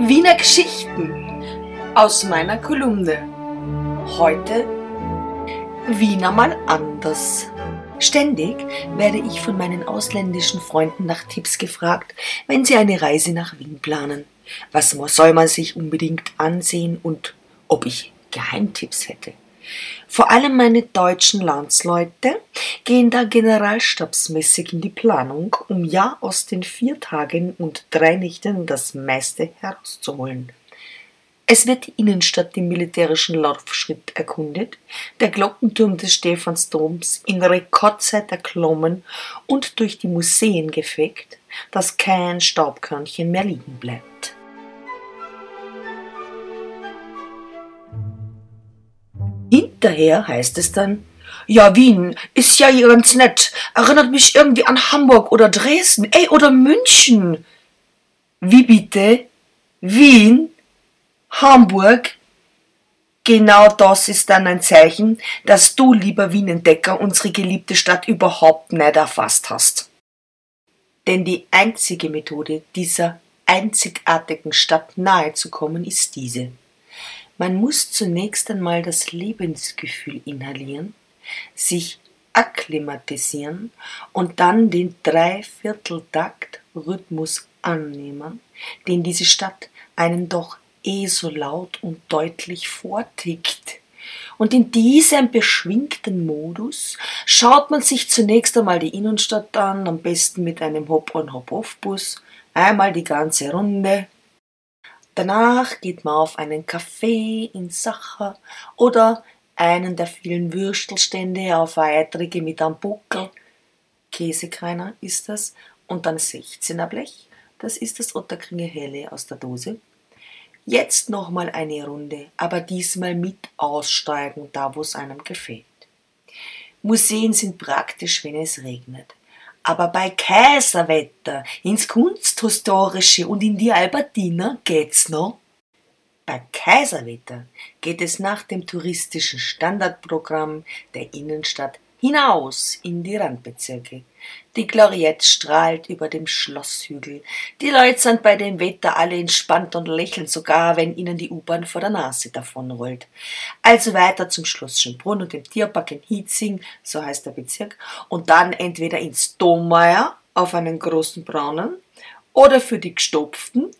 Wiener Geschichten aus meiner Kolumne. Heute Wiener mal anders. Ständig werde ich von meinen ausländischen Freunden nach Tipps gefragt, wenn sie eine Reise nach Wien planen. Was soll man sich unbedingt ansehen und ob ich Geheimtipps hätte. Vor allem meine deutschen Landsleute gehen da generalstabsmäßig in die Planung, um ja aus den vier Tagen und drei Nächten das meiste herauszuholen. Es wird die Innenstadt im militärischen Laufschritt erkundet, der Glockenturm des Stephansdoms in Rekordzeit erklommen und durch die Museen gefegt, dass kein Staubkörnchen mehr liegen bleibt. Hinterher heißt es dann, ja, Wien ist ja ganz nett, erinnert mich irgendwie an Hamburg oder Dresden, ey, oder München. Wie bitte? Wien? Hamburg? Genau das ist dann ein Zeichen, dass du, lieber Wienentdecker, unsere geliebte Stadt überhaupt nicht erfasst hast. Denn die einzige Methode, dieser einzigartigen Stadt nahezukommen, ist diese. Man muss zunächst einmal das Lebensgefühl inhalieren, sich akklimatisieren und dann den Dreivierteltakt-Rhythmus annehmen, den diese Stadt einen doch eh so laut und deutlich vortickt. Und in diesem beschwingten Modus schaut man sich zunächst einmal die Innenstadt an, am besten mit einem Hop-on-Hop-off-Bus, einmal die ganze Runde, Danach geht man auf einen Café in Sacher oder einen der vielen Würstelstände auf Eitrige mit einem Buckel. Käsekreiner ist das. Und dann 16er Blech. Das ist das Otterkringer Helle aus der Dose. Jetzt nochmal eine Runde, aber diesmal mit Aussteigen, da wo es einem gefällt. Museen sind praktisch, wenn es regnet. Aber bei Kaiserwetter, ins Kunsthistorische und in die Albertina geht's noch. Bei Kaiserwetter geht es nach dem touristischen Standardprogramm der Innenstadt hinaus in die Randbezirke. Die Gloriette strahlt über dem Schlosshügel. Die Leute sind bei dem Wetter alle entspannt und lächeln sogar, wenn ihnen die U-Bahn vor der Nase davonrollt. Also weiter zum Schloss Schönbrunn und dem Tierpark in Hietzing, so heißt der Bezirk, und dann entweder ins Dommeier auf einen großen braunen oder für die Gestopften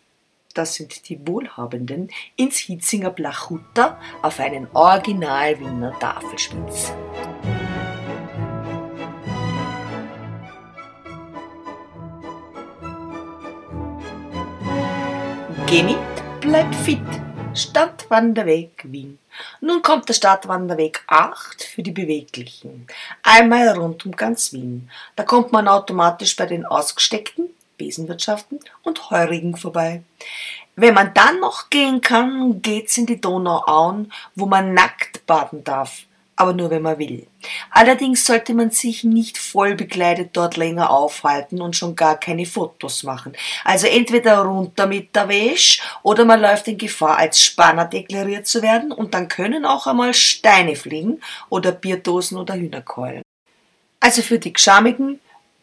das sind die Wohlhabenden, ins Hitzinger Blachhutter auf einen Original Wiener Tafelspitz. Geh mit, bleib fit. Stadtwanderweg Wien. Nun kommt der Stadtwanderweg 8 für die Beweglichen. Einmal rund um ganz Wien. Da kommt man automatisch bei den ausgesteckten Besenwirtschaften und Heurigen vorbei. Wenn man dann noch gehen kann, geht's in die Donauauen, wo man nackt baden darf aber nur wenn man will. Allerdings sollte man sich nicht voll bekleidet dort länger aufhalten und schon gar keine Fotos machen. Also entweder runter mit der Wäsch oder man läuft in Gefahr, als Spanner deklariert zu werden und dann können auch einmal Steine fliegen oder Bierdosen oder Hühnerkeulen. Also für die Gschamigen,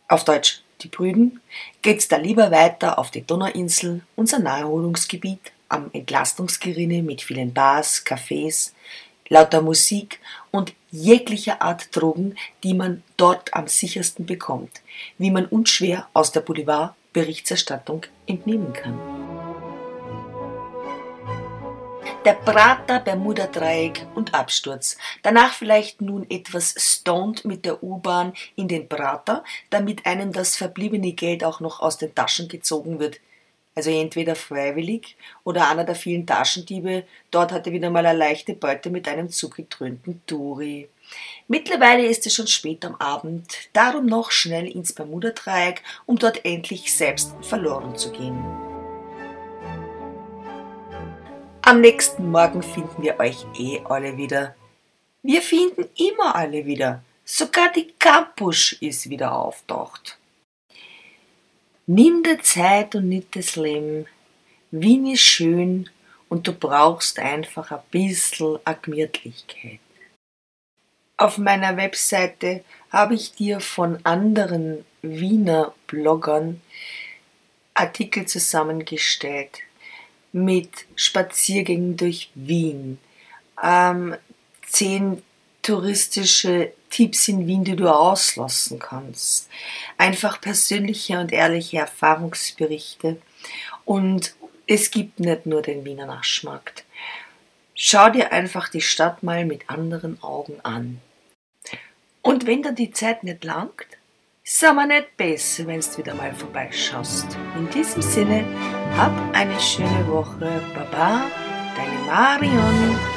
auf Deutsch die Brüden, geht's da lieber weiter auf die Donauinsel, unser Naherholungsgebiet am Entlastungsgerinne mit vielen Bars, Cafés, lauter Musik und jeglicher Art Drogen, die man dort am sichersten bekommt, wie man unschwer aus der Boulevard-Berichterstattung entnehmen kann. Der Prater, Bermuda-Dreieck und Absturz. Danach vielleicht nun etwas stoned mit der U-Bahn in den Prater, damit einem das verbliebene Geld auch noch aus den Taschen gezogen wird. Also entweder freiwillig oder einer der vielen Taschendiebe. Dort hatte wieder mal eine leichte Beute mit einem zugetrönten Turi. Mittlerweile ist es schon spät am Abend, darum noch schnell ins Bermuda-Dreieck, um dort endlich selbst verloren zu gehen. Am nächsten Morgen finden wir euch eh alle wieder. Wir finden immer alle wieder. Sogar die Campus ist wieder auftaucht. Nimm dir Zeit und nicht das Leben. Wien ist schön und du brauchst einfach ein bisschen Gemütlichkeit. Auf meiner Webseite habe ich dir von anderen Wiener Bloggern Artikel zusammengestellt. mit Spaziergängen durch Wien, ähm, zehn touristische Tipps in Wien, die du auslassen kannst, einfach persönliche und ehrliche Erfahrungsberichte und es gibt nicht nur den Wiener Naschmarkt. Schau dir einfach die Stadt mal mit anderen Augen an. Und wenn dir die Zeit nicht langt, ist aber nicht besser, wenn du wieder mal vorbeischaust. In diesem Sinne, hab eine schöne Woche. Baba, deine Marion.